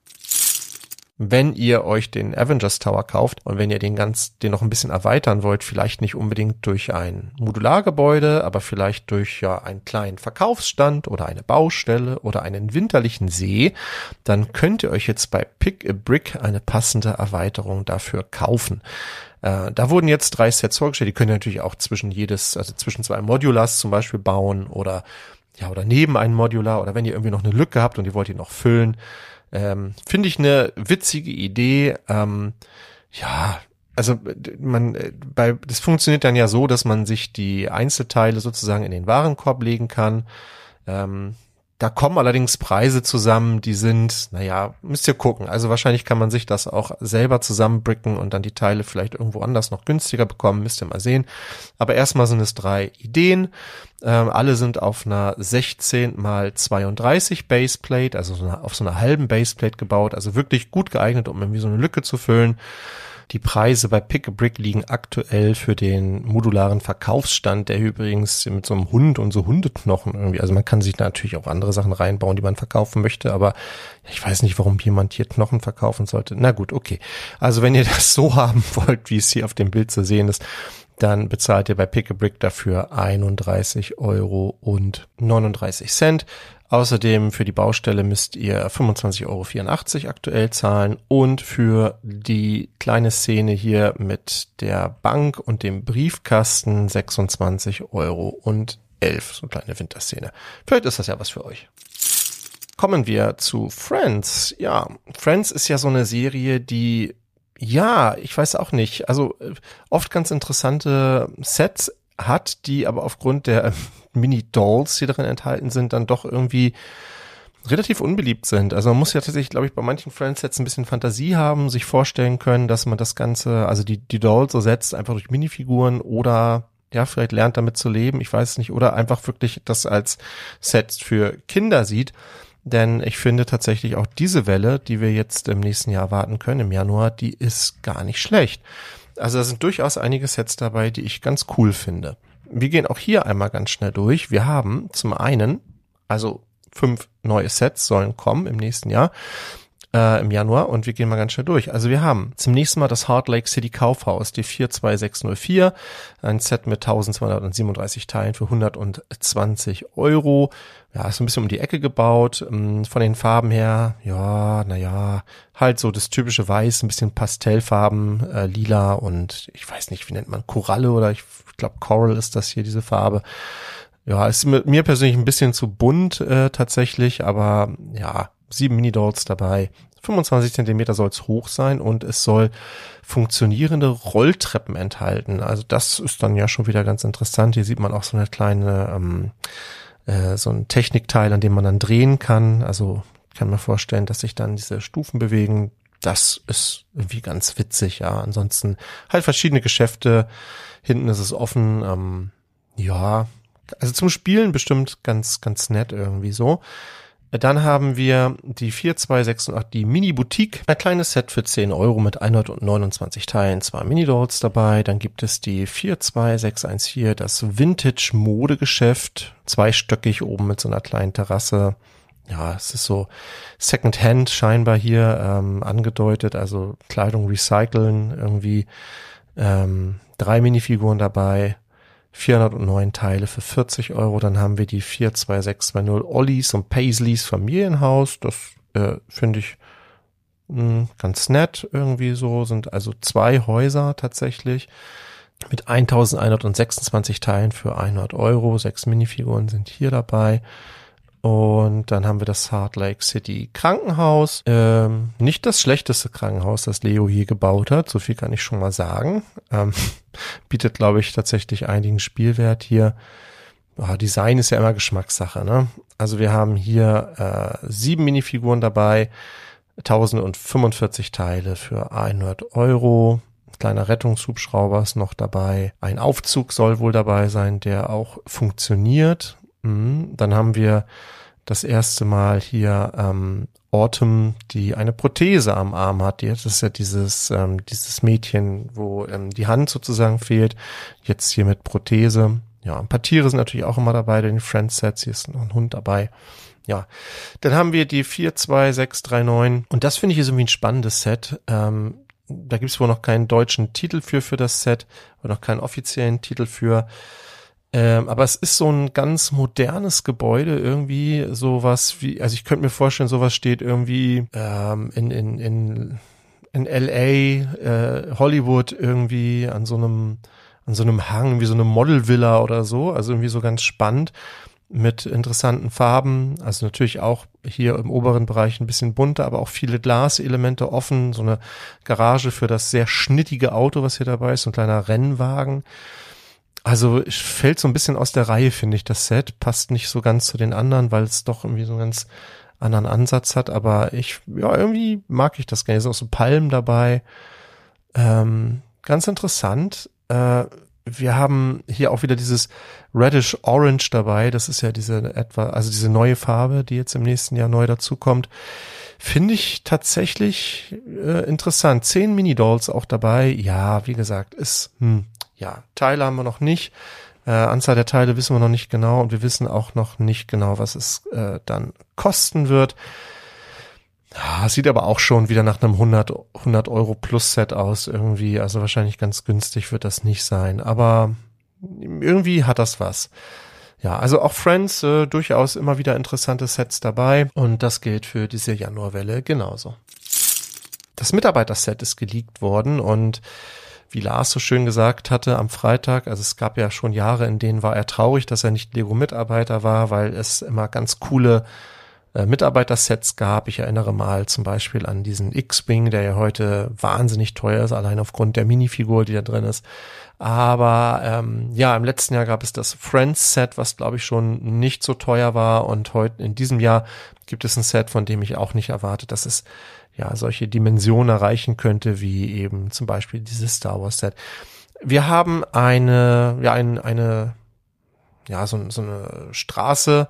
wenn ihr euch den Avengers Tower kauft und wenn ihr den ganz, den noch ein bisschen erweitern wollt, vielleicht nicht unbedingt durch ein Modulargebäude, aber vielleicht durch ja einen kleinen Verkaufsstand oder eine Baustelle oder einen winterlichen See, dann könnt ihr euch jetzt bei Pick a Brick eine passende Erweiterung dafür kaufen. Äh, da wurden jetzt drei Sets vorgestellt. Die könnt ihr natürlich auch zwischen jedes, also zwischen zwei Modulars zum Beispiel bauen oder ja, oder neben einem Modular oder wenn ihr irgendwie noch eine Lücke habt und ihr wollt die noch füllen, ähm, Finde ich eine witzige Idee. Ähm, ja, also man bei das funktioniert dann ja so, dass man sich die Einzelteile sozusagen in den Warenkorb legen kann. Ähm, da kommen allerdings Preise zusammen, die sind, naja, müsst ihr gucken. Also wahrscheinlich kann man sich das auch selber zusammenbricken und dann die Teile vielleicht irgendwo anders noch günstiger bekommen, müsst ihr mal sehen. Aber erstmal sind es drei Ideen. Ähm, alle sind auf einer 16 mal 32 Baseplate, also so eine, auf so einer halben Baseplate gebaut. Also wirklich gut geeignet, um irgendwie so eine Lücke zu füllen. Die Preise bei Pick a Brick liegen aktuell für den modularen Verkaufsstand, der übrigens mit so einem Hund und so Hundeknochen irgendwie, also man kann sich natürlich auch andere Sachen reinbauen, die man verkaufen möchte, aber ich weiß nicht, warum jemand hier Knochen verkaufen sollte. Na gut, okay. Also wenn ihr das so haben wollt, wie es hier auf dem Bild zu sehen ist, dann bezahlt ihr bei Pick a Brick dafür 31 Euro und 39 Cent. Außerdem für die Baustelle müsst ihr 25,84 Euro aktuell zahlen und für die kleine Szene hier mit der Bank und dem Briefkasten 26 Euro und 11, so eine kleine Winterszene. Vielleicht ist das ja was für euch. Kommen wir zu Friends. Ja, Friends ist ja so eine Serie, die ja, ich weiß auch nicht. Also äh, oft ganz interessante Sets hat, die aber aufgrund der Mini-Dolls, die darin enthalten sind, dann doch irgendwie relativ unbeliebt sind. Also man muss ja tatsächlich, glaube ich, bei manchen Friends-Sets ein bisschen Fantasie haben, sich vorstellen können, dass man das Ganze, also die, die Dolls ersetzt einfach durch Minifiguren oder ja, vielleicht lernt damit zu leben, ich weiß nicht, oder einfach wirklich das als Set für Kinder sieht. Denn ich finde tatsächlich auch diese Welle, die wir jetzt im nächsten Jahr warten können, im Januar, die ist gar nicht schlecht. Also da sind durchaus einige Sets dabei, die ich ganz cool finde. Wir gehen auch hier einmal ganz schnell durch. Wir haben zum einen, also fünf neue Sets sollen kommen im nächsten Jahr äh, im Januar und wir gehen mal ganz schnell durch. Also wir haben zum nächsten Mal das Heart Lake City Kaufhaus, die 42604, ein Set mit 1237 Teilen für 120 Euro. Ja, ist ein bisschen um die Ecke gebaut. Ähm, von den Farben her, ja, naja, halt so das typische Weiß, ein bisschen Pastellfarben, äh, lila und ich weiß nicht, wie nennt man, Koralle oder ich glaube Coral ist das hier, diese Farbe. Ja, ist mit mir persönlich ein bisschen zu bunt äh, tatsächlich, aber ja, sieben Mini-Dolls dabei. 25 Zentimeter soll es hoch sein und es soll funktionierende Rolltreppen enthalten. Also das ist dann ja schon wieder ganz interessant. Hier sieht man auch so eine kleine, ähm, äh, so ein Technikteil, an dem man dann drehen kann. Also kann man vorstellen, dass sich dann diese Stufen bewegen. Das ist irgendwie ganz witzig, ja. Ansonsten halt verschiedene Geschäfte. Hinten ist es offen. Ähm, ja, also zum Spielen bestimmt ganz, ganz nett irgendwie so. Dann haben wir die 4268, die Mini-Boutique. Ein kleines Set für 10 Euro mit 129 Teilen, zwei Mini-Dolls dabei. Dann gibt es die 42614, das Vintage-Modegeschäft. Zweistöckig oben mit so einer kleinen Terrasse. Ja, es ist so Second-Hand scheinbar hier ähm, angedeutet, also Kleidung recyceln irgendwie. Ähm, drei Minifiguren dabei, 409 Teile für 40 Euro. Dann haben wir die 42620 Ollies und Paisleys Familienhaus. Das äh, finde ich mh, hm, ganz nett irgendwie so. Sind also zwei Häuser tatsächlich mit 1126 Teilen für 100 Euro. Sechs Minifiguren sind hier dabei. Und dann haben wir das Heart Lake City Krankenhaus. Ähm, nicht das schlechteste Krankenhaus, das Leo hier gebaut hat. So viel kann ich schon mal sagen. Ähm, bietet, glaube ich, tatsächlich einigen Spielwert hier. Oh, Design ist ja immer Geschmackssache. Ne? Also wir haben hier äh, sieben Minifiguren dabei. 1045 Teile für 100 Euro. Ein kleiner Rettungshubschrauber ist noch dabei. Ein Aufzug soll wohl dabei sein, der auch funktioniert. Mhm. Dann haben wir das erste Mal hier ähm, Autumn, die eine Prothese am Arm hat. Das ist ja dieses, ähm, dieses Mädchen, wo ähm, die Hand sozusagen fehlt. Jetzt hier mit Prothese. Ja, ein paar Tiere sind natürlich auch immer dabei, den Friends-Sets. Hier ist noch ein Hund dabei. Ja, dann haben wir die 42639 und das finde ich ist irgendwie ein spannendes Set. Ähm, da gibt es wohl noch keinen deutschen Titel für für das Set oder noch keinen offiziellen Titel für. Ähm, aber es ist so ein ganz modernes Gebäude, irgendwie sowas wie, also ich könnte mir vorstellen, sowas steht irgendwie ähm, in, in, in, in LA, äh, Hollywood irgendwie an so einem, an so einem Hang, wie so eine Modelvilla oder so, also irgendwie so ganz spannend mit interessanten Farben, also natürlich auch hier im oberen Bereich ein bisschen bunter, aber auch viele Glaselemente offen, so eine Garage für das sehr schnittige Auto, was hier dabei ist, so ein kleiner Rennwagen. Also fällt so ein bisschen aus der Reihe, finde ich, das Set. Passt nicht so ganz zu den anderen, weil es doch irgendwie so einen ganz anderen Ansatz hat. Aber ich, ja, irgendwie mag ich das gerne. Es sind auch so Palmen dabei. Ähm, ganz interessant. Äh, wir haben hier auch wieder dieses Reddish Orange dabei. Das ist ja diese etwa, also diese neue Farbe, die jetzt im nächsten Jahr neu dazukommt. Finde ich tatsächlich äh, interessant. Zehn Mini-Dolls auch dabei. Ja, wie gesagt, ist, hm, ja, Teile haben wir noch nicht. Äh, Anzahl der Teile wissen wir noch nicht genau und wir wissen auch noch nicht genau, was es äh, dann kosten wird. Ja, sieht aber auch schon wieder nach einem 100, 100 Euro Plus Set aus irgendwie. Also wahrscheinlich ganz günstig wird das nicht sein. Aber irgendwie hat das was. Ja, also auch Friends, äh, durchaus immer wieder interessante Sets dabei. Und das gilt für diese Januarwelle genauso. Das Mitarbeiterset ist geleakt worden und wie Lars so schön gesagt hatte am Freitag, also es gab ja schon Jahre, in denen war er traurig, dass er nicht Lego-Mitarbeiter war, weil es immer ganz coole äh, Mitarbeitersets gab. Ich erinnere mal zum Beispiel an diesen X-Wing, der ja heute wahnsinnig teuer ist, allein aufgrund der Minifigur, die da drin ist. Aber ähm, ja, im letzten Jahr gab es das Friends-Set, was glaube ich schon nicht so teuer war. Und heute in diesem Jahr gibt es ein Set, von dem ich auch nicht erwarte, dass es ja solche Dimensionen erreichen könnte, wie eben zum Beispiel dieses Star Wars Set. Wir haben eine, ja, ein, eine, ja, so, so eine Straße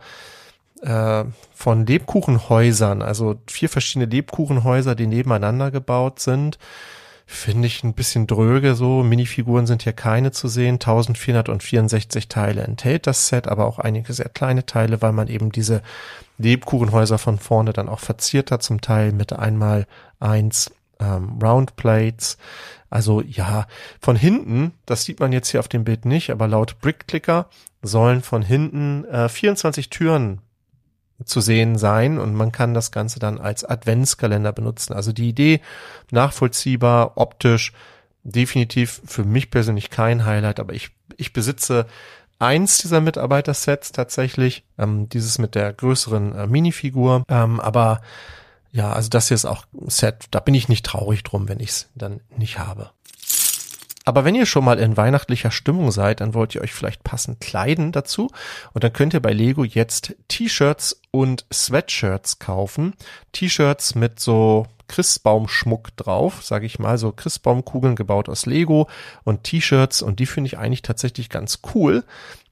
äh, von Lebkuchenhäusern, also vier verschiedene Lebkuchenhäuser, die nebeneinander gebaut sind. Finde ich ein bisschen dröge so. Minifiguren sind hier keine zu sehen. 1464 Teile enthält das Set, aber auch einige sehr kleine Teile, weil man eben diese Lebkuchenhäuser von vorne dann auch verziert hat, zum Teil mit einmal eins ähm, Round Plates. Also ja, von hinten, das sieht man jetzt hier auf dem Bild nicht, aber laut Brickclicker sollen von hinten äh, 24 Türen zu sehen sein und man kann das Ganze dann als Adventskalender benutzen. Also die Idee nachvollziehbar, optisch, definitiv für mich persönlich kein Highlight, aber ich, ich besitze eins dieser Mitarbeitersets tatsächlich, ähm, dieses mit der größeren äh, Minifigur, ähm, aber ja, also das hier ist auch ein Set, da bin ich nicht traurig drum, wenn ich es dann nicht habe. Aber wenn ihr schon mal in weihnachtlicher Stimmung seid, dann wollt ihr euch vielleicht passend kleiden dazu. Und dann könnt ihr bei Lego jetzt T-Shirts und Sweatshirts kaufen. T-Shirts mit so Christbaumschmuck drauf, sage ich mal, so Christbaumkugeln gebaut aus Lego und T-Shirts und die finde ich eigentlich tatsächlich ganz cool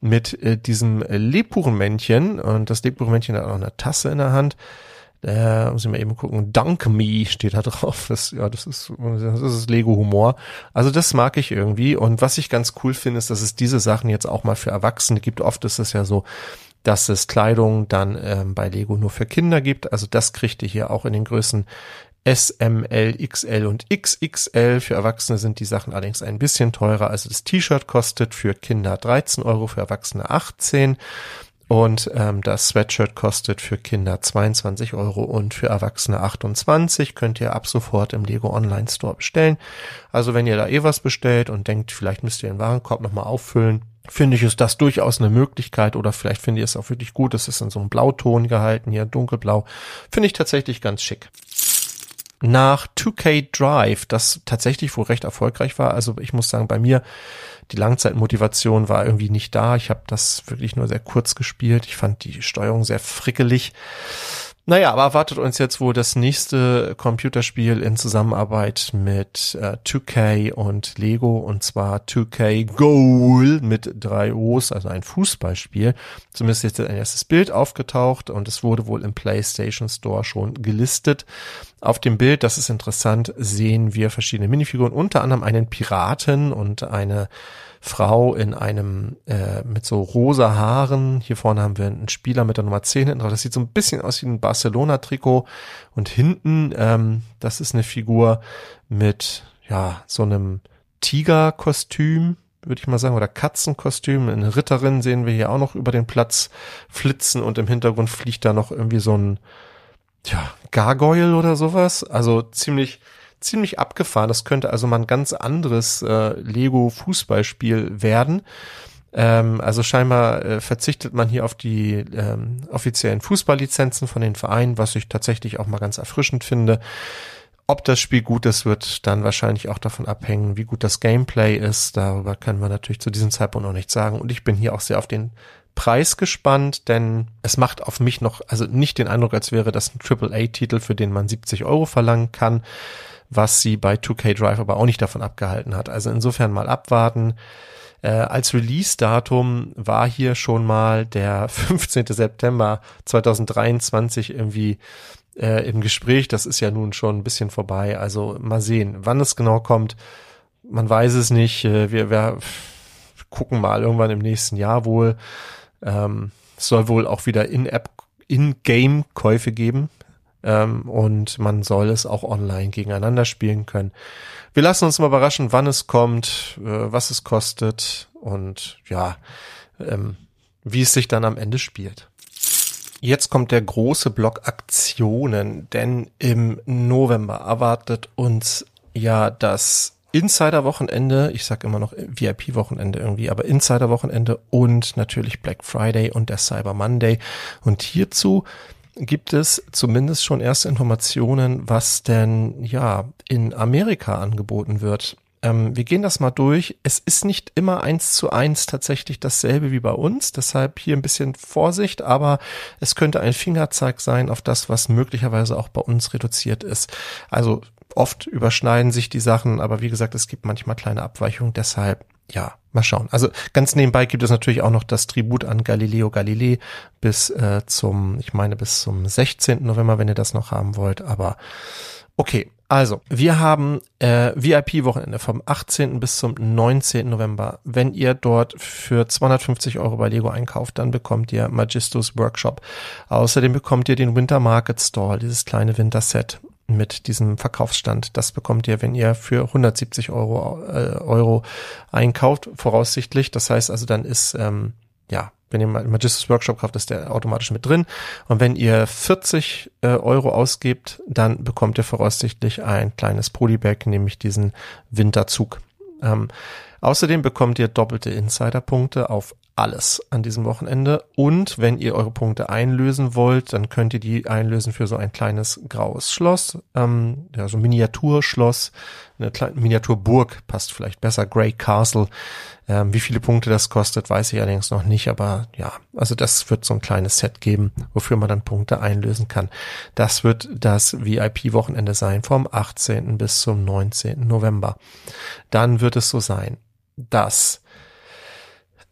mit äh, diesem Lebkuchenmännchen und das Lebkuchenmännchen hat auch eine Tasse in der Hand. Äh, muss ich mal eben gucken. Dunk Me steht da drauf. Das, ja, das ist, das ist Lego-Humor. Also das mag ich irgendwie. Und was ich ganz cool finde, ist, dass es diese Sachen jetzt auch mal für Erwachsene gibt. Oft ist es ja so, dass es Kleidung dann ähm, bei Lego nur für Kinder gibt. Also das kriegt ihr hier auch in den Größen S, M, L, XL und XXL. Für Erwachsene sind die Sachen allerdings ein bisschen teurer. Also das T-Shirt kostet für Kinder 13 Euro, für Erwachsene 18. Und ähm, das Sweatshirt kostet für Kinder 22 Euro und für Erwachsene 28. Könnt ihr ab sofort im Lego Online Store bestellen. Also wenn ihr da eh was bestellt und denkt, vielleicht müsst ihr den Warenkorb nochmal auffüllen, finde ich, ist das durchaus eine Möglichkeit oder vielleicht finde ich es auch wirklich gut. Es ist in so einem Blauton gehalten, hier dunkelblau. Finde ich tatsächlich ganz schick nach 2K Drive, das tatsächlich wohl recht erfolgreich war. Also ich muss sagen, bei mir die Langzeitmotivation war irgendwie nicht da. Ich habe das wirklich nur sehr kurz gespielt. Ich fand die Steuerung sehr frickelig. Naja, aber erwartet uns jetzt wohl das nächste Computerspiel in Zusammenarbeit mit äh, 2K und Lego und zwar 2K Goal mit drei O's, also ein Fußballspiel. Zumindest jetzt ein erstes Bild aufgetaucht und es wurde wohl im PlayStation Store schon gelistet. Auf dem Bild, das ist interessant, sehen wir verschiedene Minifiguren, unter anderem einen Piraten und eine Frau in einem äh, mit so rosa Haaren. Hier vorne haben wir einen Spieler mit der Nummer 10 hinten drauf. Das sieht so ein bisschen aus wie ein Barcelona-Trikot. Und hinten, ähm, das ist eine Figur mit ja so einem Tiger-Kostüm, würde ich mal sagen, oder Katzenkostüm. Eine Ritterin sehen wir hier auch noch über den Platz flitzen und im Hintergrund fliegt da noch irgendwie so ein ja, Gargoyle oder sowas. Also ziemlich ziemlich abgefahren. Das könnte also mal ein ganz anderes äh, Lego-Fußballspiel werden. Ähm, also scheinbar äh, verzichtet man hier auf die ähm, offiziellen Fußballlizenzen von den Vereinen, was ich tatsächlich auch mal ganz erfrischend finde. Ob das Spiel gut ist, wird dann wahrscheinlich auch davon abhängen, wie gut das Gameplay ist. Darüber können wir natürlich zu diesem Zeitpunkt noch nichts sagen. Und ich bin hier auch sehr auf den Preis gespannt, denn es macht auf mich noch, also nicht den Eindruck, als wäre das ein AAA-Titel, für den man 70 Euro verlangen kann was sie bei 2K Drive aber auch nicht davon abgehalten hat. Also insofern mal abwarten. Äh, als Release-Datum war hier schon mal der 15. September 2023 irgendwie äh, im Gespräch. Das ist ja nun schon ein bisschen vorbei. Also mal sehen, wann es genau kommt. Man weiß es nicht. Äh, wir, wir gucken mal irgendwann im nächsten Jahr wohl. Ähm, es soll wohl auch wieder In-App, In-Game-Käufe geben ähm, und man soll es auch online gegeneinander spielen können. Wir lassen uns mal überraschen, wann es kommt, äh, was es kostet und ja, ähm, wie es sich dann am Ende spielt. Jetzt kommt der große Block Aktionen, denn im November erwartet uns ja das Insider-Wochenende, ich sag immer noch VIP-Wochenende irgendwie, aber Insider-Wochenende und natürlich Black Friday und der Cyber Monday. Und hierzu gibt es zumindest schon erste Informationen, was denn ja in Amerika angeboten wird. Ähm, wir gehen das mal durch. Es ist nicht immer eins zu eins tatsächlich dasselbe wie bei uns, deshalb hier ein bisschen Vorsicht, aber es könnte ein Fingerzeig sein auf das, was möglicherweise auch bei uns reduziert ist. Also oft überschneiden sich die Sachen, aber wie gesagt, es gibt manchmal kleine Abweichungen, deshalb ja, mal schauen. Also ganz nebenbei gibt es natürlich auch noch das Tribut an Galileo Galilei bis äh, zum, ich meine bis zum 16. November, wenn ihr das noch haben wollt. Aber okay, also wir haben äh, VIP-Wochenende vom 18. bis zum 19. November. Wenn ihr dort für 250 Euro bei Lego einkauft, dann bekommt ihr Magistus Workshop. Außerdem bekommt ihr den Winter Market Store, dieses kleine Winterset mit diesem Verkaufsstand. Das bekommt ihr, wenn ihr für 170 Euro, äh, Euro einkauft, voraussichtlich. Das heißt also, dann ist, ähm, ja, wenn ihr Magistus Workshop kauft, ist der automatisch mit drin. Und wenn ihr 40 äh, Euro ausgebt, dann bekommt ihr voraussichtlich ein kleines Polybag, nämlich diesen Winterzug. Ähm, außerdem bekommt ihr doppelte Insiderpunkte auf alles an diesem Wochenende. Und wenn ihr eure Punkte einlösen wollt, dann könnt ihr die einlösen für so ein kleines graues Schloss, ähm, ja, so Miniaturschloss, eine kleine Miniaturburg passt vielleicht besser, Grey Castle. Ähm, wie viele Punkte das kostet, weiß ich allerdings noch nicht, aber ja, also das wird so ein kleines Set geben, wofür man dann Punkte einlösen kann. Das wird das VIP-Wochenende sein vom 18. bis zum 19. November. Dann wird es so sein, dass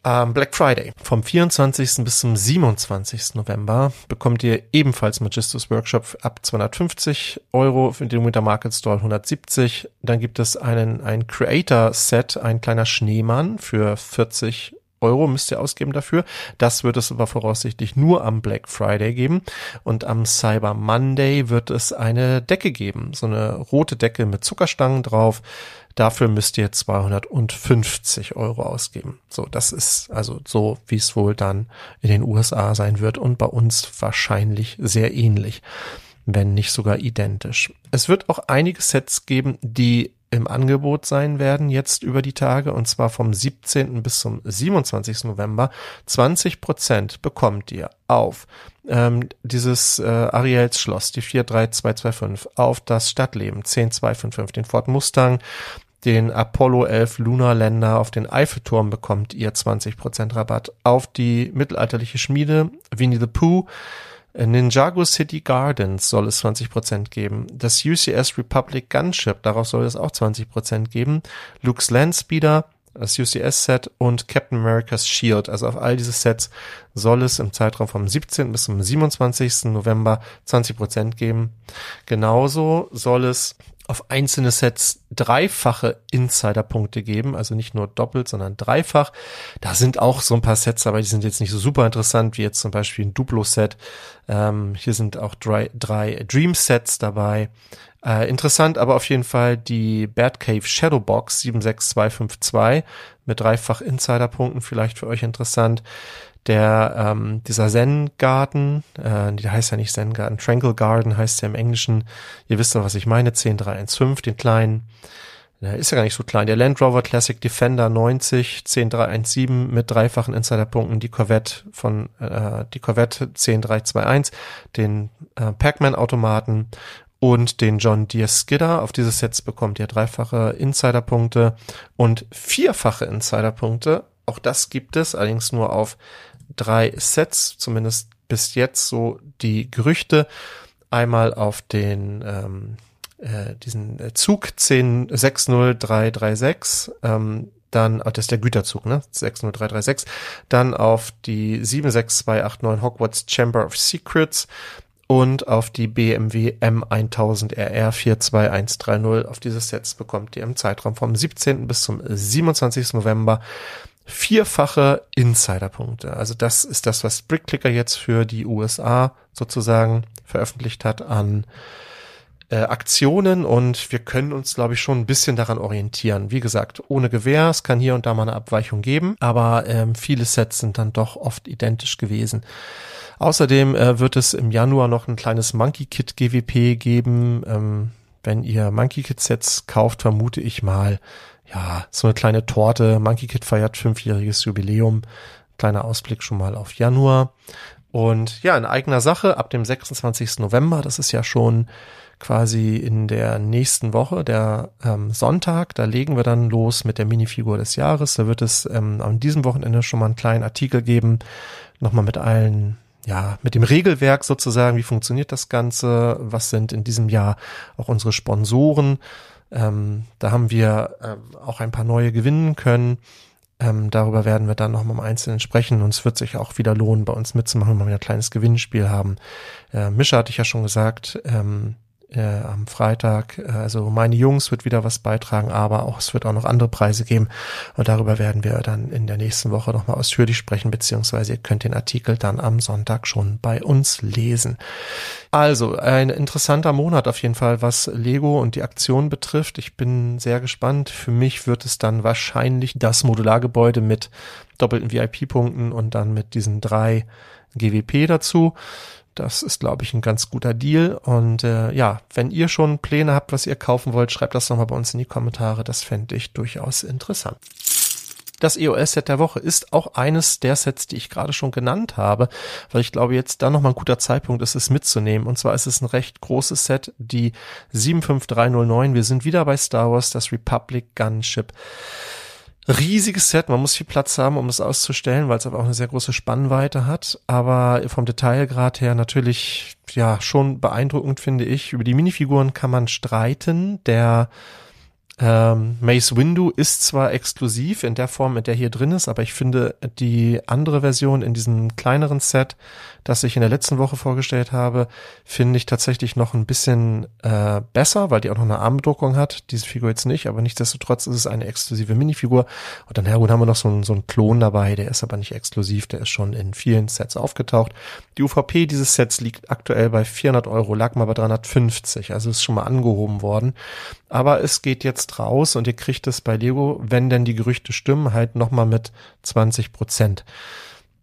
am Black Friday vom 24. bis zum 27. November bekommt ihr ebenfalls Magistus Workshop ab 250 Euro, für den Winter Market Store 170. Dann gibt es einen, ein Creator Set, ein kleiner Schneemann für 40 Euro müsst ihr ausgeben dafür. Das wird es aber voraussichtlich nur am Black Friday geben. Und am Cyber Monday wird es eine Decke geben. So eine rote Decke mit Zuckerstangen drauf. Dafür müsst ihr 250 Euro ausgeben. So, das ist also so, wie es wohl dann in den USA sein wird und bei uns wahrscheinlich sehr ähnlich, wenn nicht sogar identisch. Es wird auch einige Sets geben, die im Angebot sein werden jetzt über die Tage und zwar vom 17. bis zum 27. November. 20 Prozent bekommt ihr auf ähm, dieses äh, Ariels Schloss, die 43225, auf das Stadtleben 10255, den Ford Mustang, den Apollo 11 Lunar Länder auf den Eiffelturm bekommt ihr 20% Rabatt. Auf die mittelalterliche Schmiede Winnie the Pooh Ninjago City Gardens soll es 20% geben. Das UCS Republic Gunship, darauf soll es auch 20% geben. Luke's Landspeeder, das UCS-Set und Captain America's Shield. Also auf all diese Sets soll es im Zeitraum vom 17. bis zum 27. November 20% geben. Genauso soll es auf einzelne Sets dreifache Insider-Punkte geben, also nicht nur doppelt, sondern dreifach. Da sind auch so ein paar Sets, aber die sind jetzt nicht so super interessant, wie jetzt zum Beispiel ein Duplo-Set. Ähm, hier sind auch drei, drei Dream-Sets dabei. Äh, interessant aber auf jeden Fall die Batcave Shadowbox 76252 mit dreifach Insider-Punkten, vielleicht für euch interessant der ähm, dieser Zen-Garten, äh, der heißt ja nicht Zen-Garten, Tranquil Garden heißt ja im Englischen, ihr wisst doch, was ich meine, 10315, den kleinen, der ist ja gar nicht so klein, der Land Rover Classic Defender 90, 10317 mit dreifachen Insiderpunkten, die Corvette von, äh, die Corvette 10321, den äh, Pac-Man-Automaten und den John Deere Skidder. Auf dieses Sets bekommt ihr dreifache Insiderpunkte und vierfache Insiderpunkte. Auch das gibt es, allerdings nur auf drei Sets, zumindest bis jetzt so die Gerüchte. Einmal auf den ähm, äh, diesen Zug 1060336, ähm, dann, oh, das ist der Güterzug, ne? 60336, dann auf die 76289 Hogwarts Chamber of Secrets und auf die BMW M1000 RR 42130. Auf diese Sets bekommt ihr im Zeitraum vom 17. bis zum 27. November vierfache Insiderpunkte. Also das ist das, was BrickClicker jetzt für die USA sozusagen veröffentlicht hat an äh, Aktionen und wir können uns, glaube ich, schon ein bisschen daran orientieren. Wie gesagt, ohne Gewehr, es kann hier und da mal eine Abweichung geben, aber ähm, viele Sets sind dann doch oft identisch gewesen. Außerdem äh, wird es im Januar noch ein kleines Monkey Kit GWP geben. Ähm, wenn ihr Monkey Kit Sets kauft, vermute ich mal, ja, so eine kleine Torte. Monkey Kid feiert fünfjähriges Jubiläum. Kleiner Ausblick schon mal auf Januar. Und ja, in eigener Sache ab dem 26. November, das ist ja schon quasi in der nächsten Woche, der ähm, Sonntag, da legen wir dann los mit der Minifigur des Jahres. Da wird es ähm, an diesem Wochenende schon mal einen kleinen Artikel geben, nochmal mit allen ja, mit dem Regelwerk sozusagen, wie funktioniert das Ganze, was sind in diesem Jahr auch unsere Sponsoren, ähm, da haben wir äh, auch ein paar neue gewinnen können. Ähm, darüber werden wir dann noch mal im Einzelnen sprechen und es wird sich auch wieder lohnen, bei uns mitzumachen, wenn wir ein kleines Gewinnspiel haben. Äh, Mischa hatte ich ja schon gesagt, ähm, äh, am Freitag. Äh, also meine Jungs wird wieder was beitragen, aber auch es wird auch noch andere Preise geben und darüber werden wir dann in der nächsten Woche nochmal ausführlich sprechen, beziehungsweise ihr könnt den Artikel dann am Sonntag schon bei uns lesen. Also ein interessanter Monat auf jeden Fall, was Lego und die Aktion betrifft. Ich bin sehr gespannt. Für mich wird es dann wahrscheinlich das Modulargebäude mit doppelten VIP-Punkten und dann mit diesen drei GWP dazu. Das ist, glaube ich, ein ganz guter Deal. Und äh, ja, wenn ihr schon Pläne habt, was ihr kaufen wollt, schreibt das nochmal bei uns in die Kommentare. Das fände ich durchaus interessant. Das EOS-Set der Woche ist auch eines der Sets, die ich gerade schon genannt habe, weil ich glaube, jetzt da nochmal ein guter Zeitpunkt ist, es mitzunehmen. Und zwar ist es ein recht großes Set, die 75309. Wir sind wieder bei Star Wars, das Republic Gunship riesiges Set. Man muss viel Platz haben, um es auszustellen, weil es aber auch eine sehr große Spannweite hat. Aber vom Detailgrad her natürlich, ja, schon beeindruckend, finde ich. Über die Minifiguren kann man streiten. Der ähm, Mace Windu ist zwar exklusiv in der Form, in der hier drin ist, aber ich finde die andere Version in diesem kleineren Set das ich in der letzten Woche vorgestellt habe, finde ich tatsächlich noch ein bisschen äh, besser, weil die auch noch eine Armbedruckung hat. Diese Figur jetzt nicht, aber nichtsdestotrotz ist es eine exklusive Minifigur. Und dann Hergun haben wir noch so einen, so einen Klon dabei, der ist aber nicht exklusiv, der ist schon in vielen Sets aufgetaucht. Die UVP dieses Sets liegt aktuell bei 400 Euro, lag mal bei 350, also ist schon mal angehoben worden. Aber es geht jetzt raus und ihr kriegt es bei Lego, wenn denn die Gerüchte stimmen, halt nochmal mit 20 Prozent.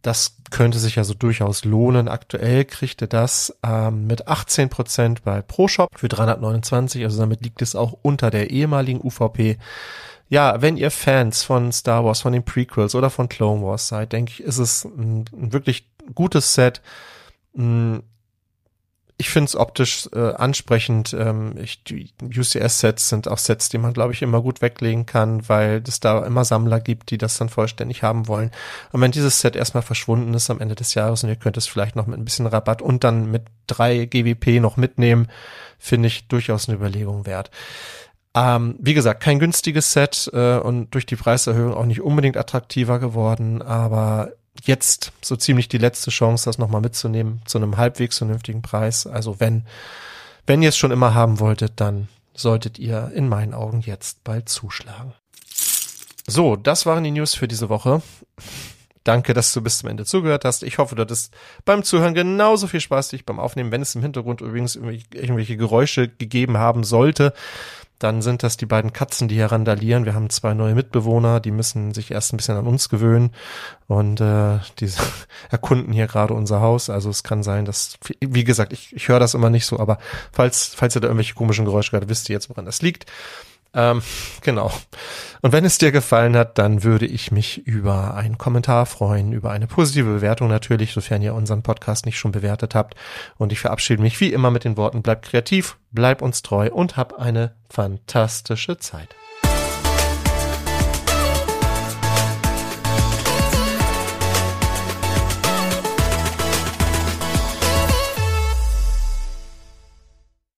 Das könnte sich also durchaus lohnen. Aktuell kriegt ihr das ähm, mit 18 Prozent bei ProShop für 329, also damit liegt es auch unter der ehemaligen UVP. Ja, wenn ihr Fans von Star Wars, von den Prequels oder von Clone Wars seid, denke ich, ist es ein, ein wirklich gutes Set. Hm, ich finde es optisch äh, ansprechend. Ähm, ich, die UCS-Sets sind auch Sets, die man, glaube ich, immer gut weglegen kann, weil es da immer Sammler gibt, die das dann vollständig haben wollen. Und wenn dieses Set erstmal verschwunden ist am Ende des Jahres und ihr könnt es vielleicht noch mit ein bisschen Rabatt und dann mit drei GWP noch mitnehmen, finde ich durchaus eine Überlegung wert. Ähm, wie gesagt, kein günstiges Set äh, und durch die Preiserhöhung auch nicht unbedingt attraktiver geworden, aber jetzt so ziemlich die letzte Chance, das nochmal mitzunehmen zu einem halbwegs vernünftigen Preis. Also wenn, wenn ihr es schon immer haben wolltet, dann solltet ihr in meinen Augen jetzt bald zuschlagen. So, das waren die News für diese Woche. Danke, dass du bis zum Ende zugehört hast. Ich hoffe, du hattest beim Zuhören genauso viel Spaß wie ich beim Aufnehmen. Wenn es im Hintergrund übrigens irgendwelche Geräusche gegeben haben sollte, dann sind das die beiden Katzen, die hier randalieren. Wir haben zwei neue Mitbewohner, die müssen sich erst ein bisschen an uns gewöhnen und äh, die erkunden hier gerade unser Haus. Also es kann sein, dass, wie gesagt, ich, ich höre das immer nicht so, aber falls, falls ihr da irgendwelche komischen Geräusche gerade wisst ihr jetzt, woran das liegt. Ähm, genau. Und wenn es dir gefallen hat, dann würde ich mich über einen Kommentar freuen, über eine positive Bewertung natürlich, sofern ihr unseren Podcast nicht schon bewertet habt. Und ich verabschiede mich wie immer mit den Worten, bleib kreativ, bleib uns treu und hab eine fantastische Zeit.